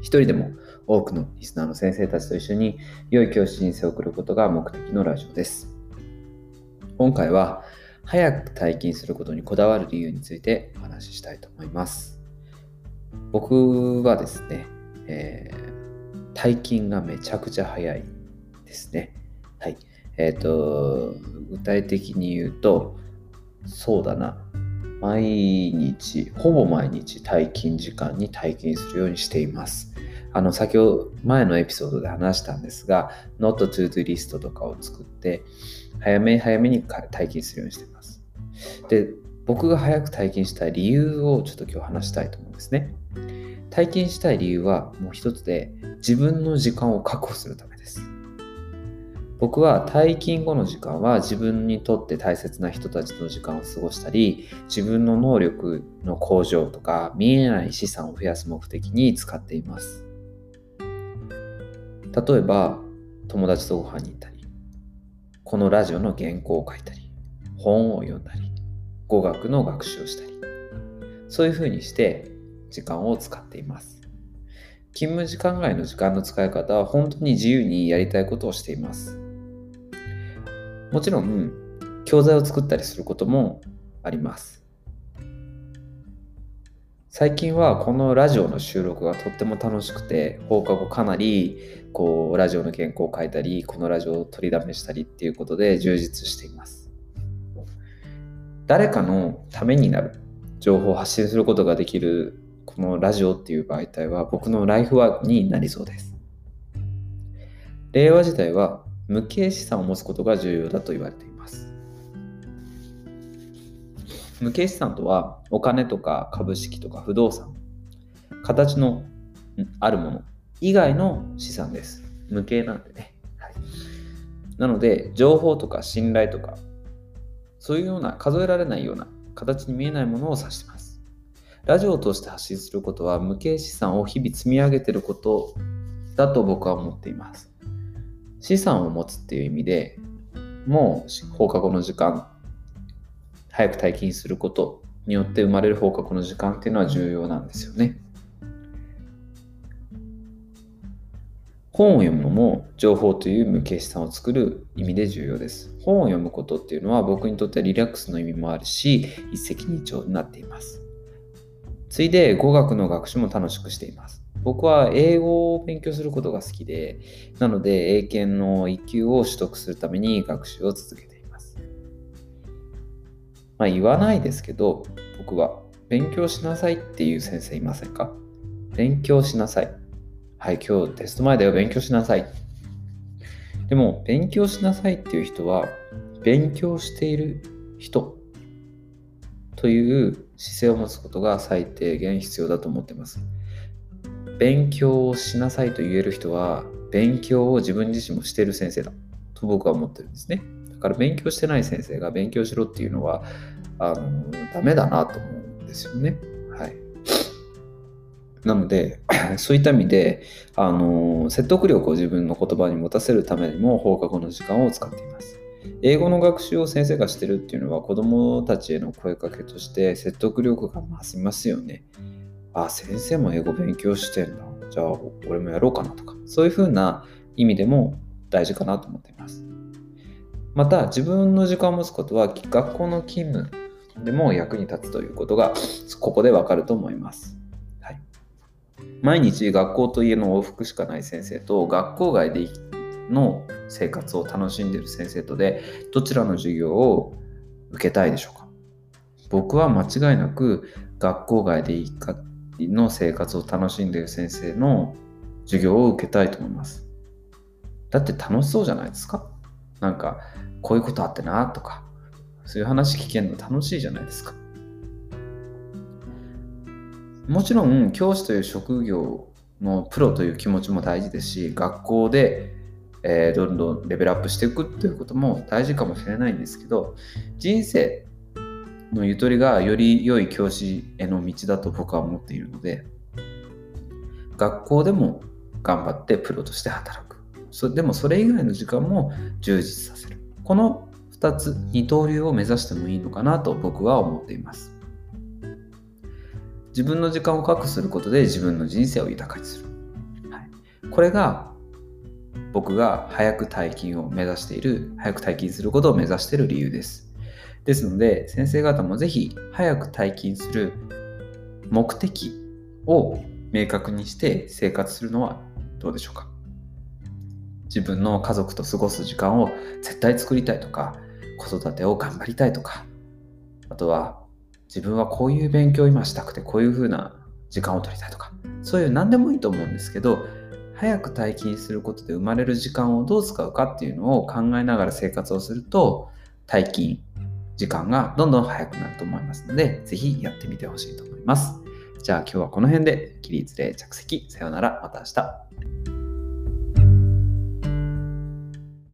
一人でも多くのリスナーの先生たちと一緒に良い教師人生を送ることが目的のラジオです。今回は早く退勤することにこだわる理由についてお話ししたいと思います。僕はですね、えー退勤がめちゃくちゃ早いですね。はい。えっ、と、具体的に言うと、そうだな。毎日、ほぼ毎日退勤時間に退勤するようにしています。あの、先ほど前のエピソードで話したんですが、Not to do リストとかを作って、早め早めに退勤するようにしています。で、僕が早く退勤した理由をちょっと今日話したいと思うんですね。退勤したい理由はもう一つで、自分の時間を確保するためです。僕は退勤後の時間は自分にとって大切な人たちの時間を過ごしたり、自分の能力の向上とか見えない資産を増やす目的に使っています。例えば、友達とご飯に行ったり、このラジオの原稿を書いたり、本を読んだり、語学の学習をしたり、そういうふうにして時間を使っています。勤務時間外の時間の使い方は本当に自由にやりたいことをしています。もちろん、教材を作ったりすることもあります。最近はこのラジオの収録がとっても楽しくて、放課後かなりこうラジオの原稿を書いたり、このラジオを取りだめしたりっていうことで充実しています。誰かのためになる情報を発信することができるこのラジオっていう媒体は僕のライフワークになりそうです。令和時代は無形資産を持つことが重要だと言われています。無形資産とはお金とか株式とか不動産、形のあるもの以外の資産です。無形なんでね。はい、なので、情報とか信頼とか、そういうような数えられないような形に見えないものを指してます。ラジオを通して発信することは無形資産を日々積み上げてることだと僕は思っています。資産を持つっていう意味でもう放課後の時間、早く退勤することによって生まれる放課後の時間っていうのは重要なんですよね。本を読むのも情報という無形資産を作る意味で重要です。本を読むことっていうのは僕にとってはリラックスの意味もあるし、一石二鳥になっています。ついで語学の学習も楽しくしています。僕は英語を勉強することが好きで、なので英検の1級を取得するために学習を続けています。まあ言わないですけど、僕は勉強しなさいっていう先生いませんか？勉強しなさい。はい、今日テスト前だよ、勉強しなさい。でも、勉強しなさいっていう人は、勉強している人という姿勢を持つことが最低限必要だと思ってます。勉強をしなさいと言える人は、勉強を自分自身もしてる先生だと僕は思ってるんですね。だから勉強してない先生が勉強しろっていうのは、あの、ダメだなと思うんですよね。はい。なので、そういった意味で、あの、説得力を自分の言葉に持たせるためにも放課後の時間を使っています。英語の学習を先生がしてるっていうのは子供たちへの声かけとして説得力が増しますよね。あ、先生も英語勉強してんだ。じゃあ俺もやろうかなとか、そういうふうな意味でも大事かなと思っています。また自分の時間を持つことは学校の勤務でも役に立つということがここでわかると思います。はい、毎日学校と家の往復しかない先生と学校外での生活を楽しんでる先生とでどちらの授業を受けたいでしょうか僕は間違いなく学校外での生活を楽しんでいる先生の授業を受けたいと思います。だって楽しそうじゃないですか。なんかこういうことあってなとかそういう話聞けるの楽しいじゃないですか。もちろん教師という職業のプロという気持ちも大事ですし学校で、えー、どんどんレベルアップしていくということも大事かもしれないんですけど人生のゆとりがより良い教師への道だと僕は思っているので学校でも頑張ってプロとして働く。そでもそれ以外の時間も充実させる。この2つ二刀流を目指してもいいのかなと僕は思っています。自分の時間を確保することで自分の人生を豊かにする、はい、これが僕が早く退勤を目指している早く退勤することを目指している理由です。ですので先生方もぜひ早く退勤する目的を明確にして生活するのはどうでしょうか？自分の家族と過ごす時間を絶対作りたいとか子育てを頑張りたいとかあとは自分はこういう勉強を今したくてこういうふうな時間を取りたいとかそういう何でもいいと思うんですけど早く退勤することで生まれる時間をどう使うかっていうのを考えながら生活をすると退勤時間がどんどん早くなると思いますのでぜひやってみてほしいと思います。じゃあ今日はこの辺で起立で着席さようならまた明日。